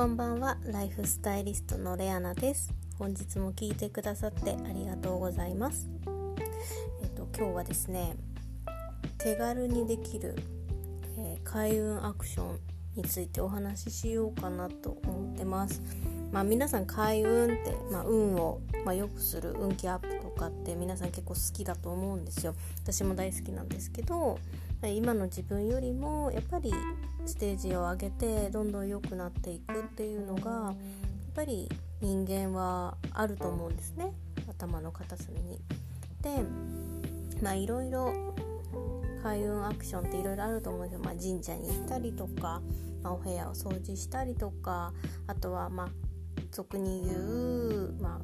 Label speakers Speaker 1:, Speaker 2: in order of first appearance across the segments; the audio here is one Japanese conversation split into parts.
Speaker 1: こんばんは。ライフスタイリストのレアナです。本日も聞いてくださってありがとうございます。えっと今日はですね手軽にできる、えー、開運アクションについてお話ししようかなと思ってます。まあ皆さん開運って、まあ、運を、まあ、良くする運気アップとかって皆さん結構好きだと思うんですよ。私も大好きなんですけど今の自分よりもやっぱりステージを上げてどんどん良くなっていくっていうのがやっぱり人間はあると思うんですね。頭の片隅に。でまあいろいろ開運アクションっていろいろあると思うんですよ、まあ、神社に行ったりとか、まあ、お部屋を掃除したりとかあとはまあ俗に言うま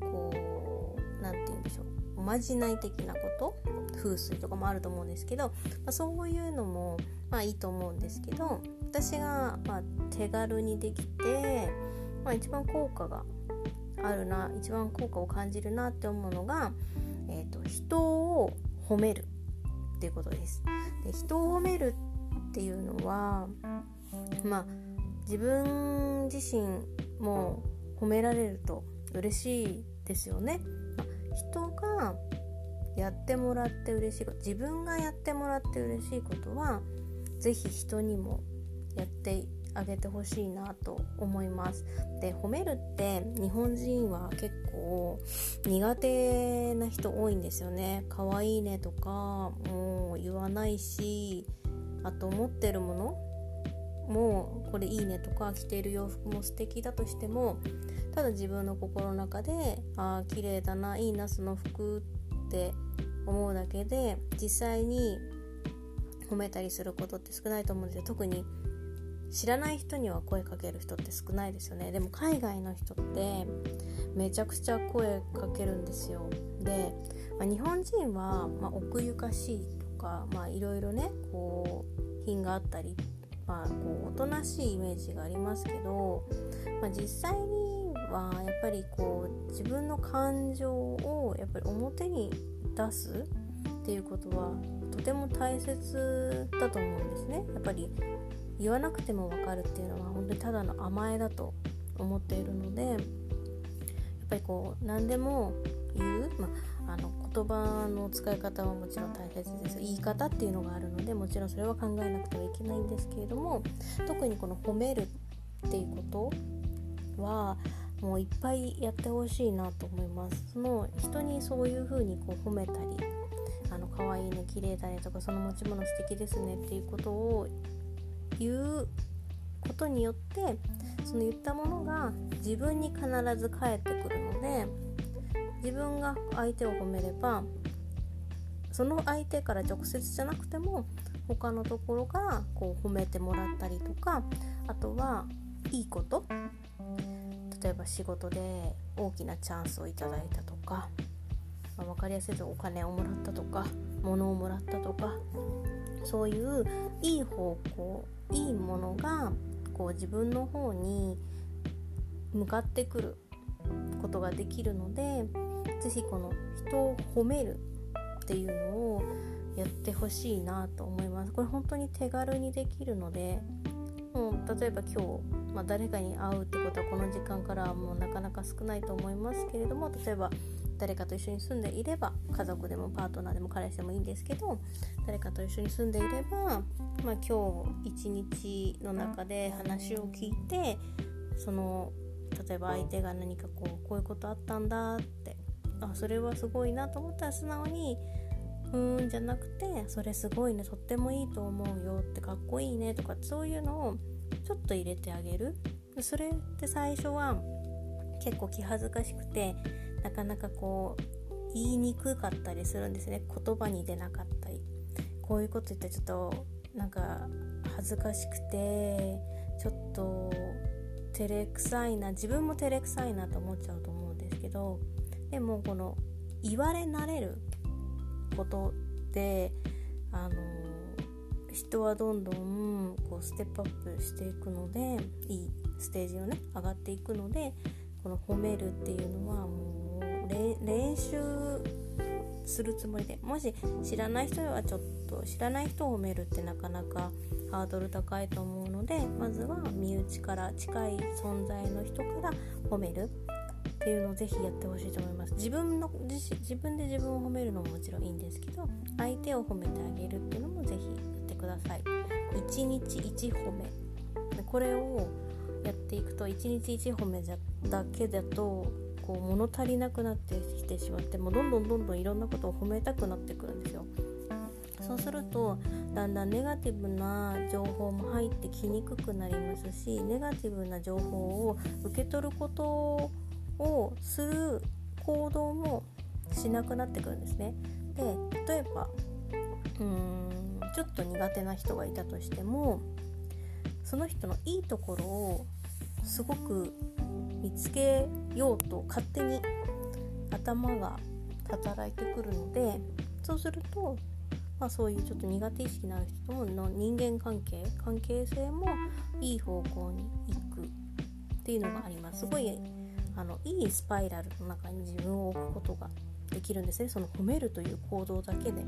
Speaker 1: あこう何て言うんでしょう。おまじない的なこと風水とかもあると思うんですけど、まあ、そういうのもまあいいと思うんですけど私がま手軽にできて、まあ、一番効果があるな一番効果を感じるなって思うのが、えーと、人を褒めるっていうことです。で人を褒めるっていうのはまあ自分自身も褒められると嬉しいですよね。人がやってもらって嬉しいこと自分がやってもらって嬉しいことは是非人にもやってあげてほしいなと思います。で褒めるって日本人は結構苦手な人多いんですよね。可愛いねとかもう言わないしあと持ってるものもこれいいねとか着ている洋服も素敵だとしてもただ自分の心の中でああ綺麗だないいなその服って思うだけで実際に褒めたりすることって少ないと思うんですよ。特に知らない人には声かける人って少ないですよね。でも海外の人ってめちゃくちゃ声かけるんですよ。で、まあ、日本人は、まあ、奥ゆかしいとかいろいろねこう品があったりまあ、こうおとなしいイメージがありますけど、まあ、実際にはやっぱりこう自分の感情をやっぱり表に出すっていうことはとても大切だと思うんですね。やっぱり言わなくても分かるっていうのは本当にただの甘えだと思っているのでやっぱりこう何でも言う、まあ、あの言葉の使い方はもちろん大切です言い方っていうのがあるのでもちろんそれは考えなくてはいけないんですけれども特にこの褒めるっていうことはもういっぱいやってほしいなと思います。その人にそういう風にこう褒めたりあの可愛いね綺麗だねとかその持ち物素敵ですねっていうことを言うことによってその言ったものが自分に必ず返ってくるので自分が相手を褒めればその相手から直接じゃなくても他のところからこう褒めてもらったりとかあとはいいこと例えば仕事で大きなチャンスをいただいたとか、まあ、分かりやすいとお金をもらったとか物をもらったとかそういういい方向いいものがこう自分の方に向かってくることができるので是非この人を褒めるっていうのをやってほしいなと思います。これ本当に手軽にできるのでもう例えば今日、まあ、誰かに会うってことはこの時間からはもうなかなか少ないと思いますけれども例えば誰かと一緒に住んでいれば家族でもパートナーでも彼氏でもいいんですけど誰かと一緒に住んでいれば、まあ、今日一日の中で話を聞いてその例えば相手が何かこうこういうことあったんだってあそれはすごいなと思ったら素直にうーんじゃなくてそれすごいねとってもいいと思うよってかっこいいねとかそういうのをちょっと入れてあげる。それって最初は結構気恥ずかしくてなかなかこう言いにくかったりするんですね。言葉に出なかったり。こういうこと言ったらちょっとなんか恥ずかしくてちょっと照れくさいな自分も照れくさいなと思っちゃうと思うんですけどでもこの言われ慣れることであの人はどんどんこうステップアップしていくのでいいステージをね上がっていくのでこの褒めるっていうのはもう練習するつもりでもし知らない人はちょっと知らない人を褒めるってなかなかハードル高いと思うのでまずは身内から近い存在の人から褒めるっていうのをぜひやってほしいと思います。自分の自自分で自分を褒めるのももちろんいいんですけど相手を褒めてあげるっていうのもぜひやってください。1日1褒めこれをやっていくと1日1褒めだけだとこう物足りなくなってきてしまってもうどんどんどんどんいろんなことを褒めたくなってくるんですよ。そうするとだんだんネガティブな情報も入ってきにくくなりますしネガティブな情報を受け取ることをする行動もしなくなってくるんですね。で例えばうーんちょっと苦手な人がいたとしてもその人のいいところをすごく見つけようと勝手に頭が働いてくるのでそうすると、まあ、そういうちょっと苦手意識のある人との人間関係関係性もいい方向に行くっていうのがあります。すごいあのいいスパイラルの中に自分を置くことができるんですね。その褒めるという行動だけで。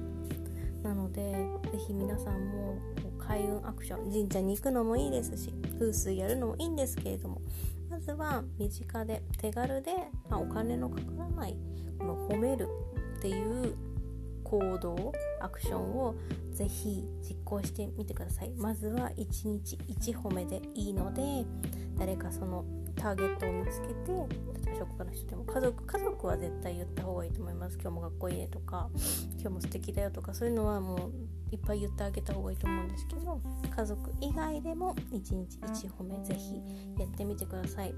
Speaker 1: なので是非皆さんも開運アクション神社に行くのもいいですし風水やるのもいいんですけれどもまずは身近で手軽で、まあ、お金のかからないこの褒めるっていう行動アクションをぜひ実行してみてください。まずは1日1褒めでいいので誰かそのターゲットを見つけて職場の人でも家族家族は絶対言った方がいいと思います。今日も学校いいねとか今日も素敵だよとかそういうのはもういっぱい言ってあげた方がいいと思うんですけど家族以外でも1日1褒めぜひやってみてください。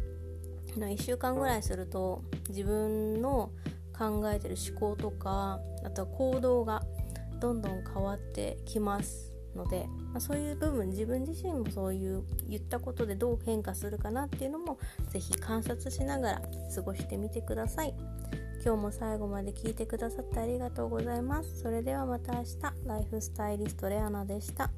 Speaker 1: 1週間ぐらいすると自分の考えてる思考とかあとは行動がどんどん変わってきます。ので、まあ、そういう部分自分自身もそういう言ったことでどう変化するかなっていうのも是非観察しながら過ごしてみてください。今日も最後まで聞いてくださってありがとうございます。それではまた明日。ライフスタイリストレアナでした。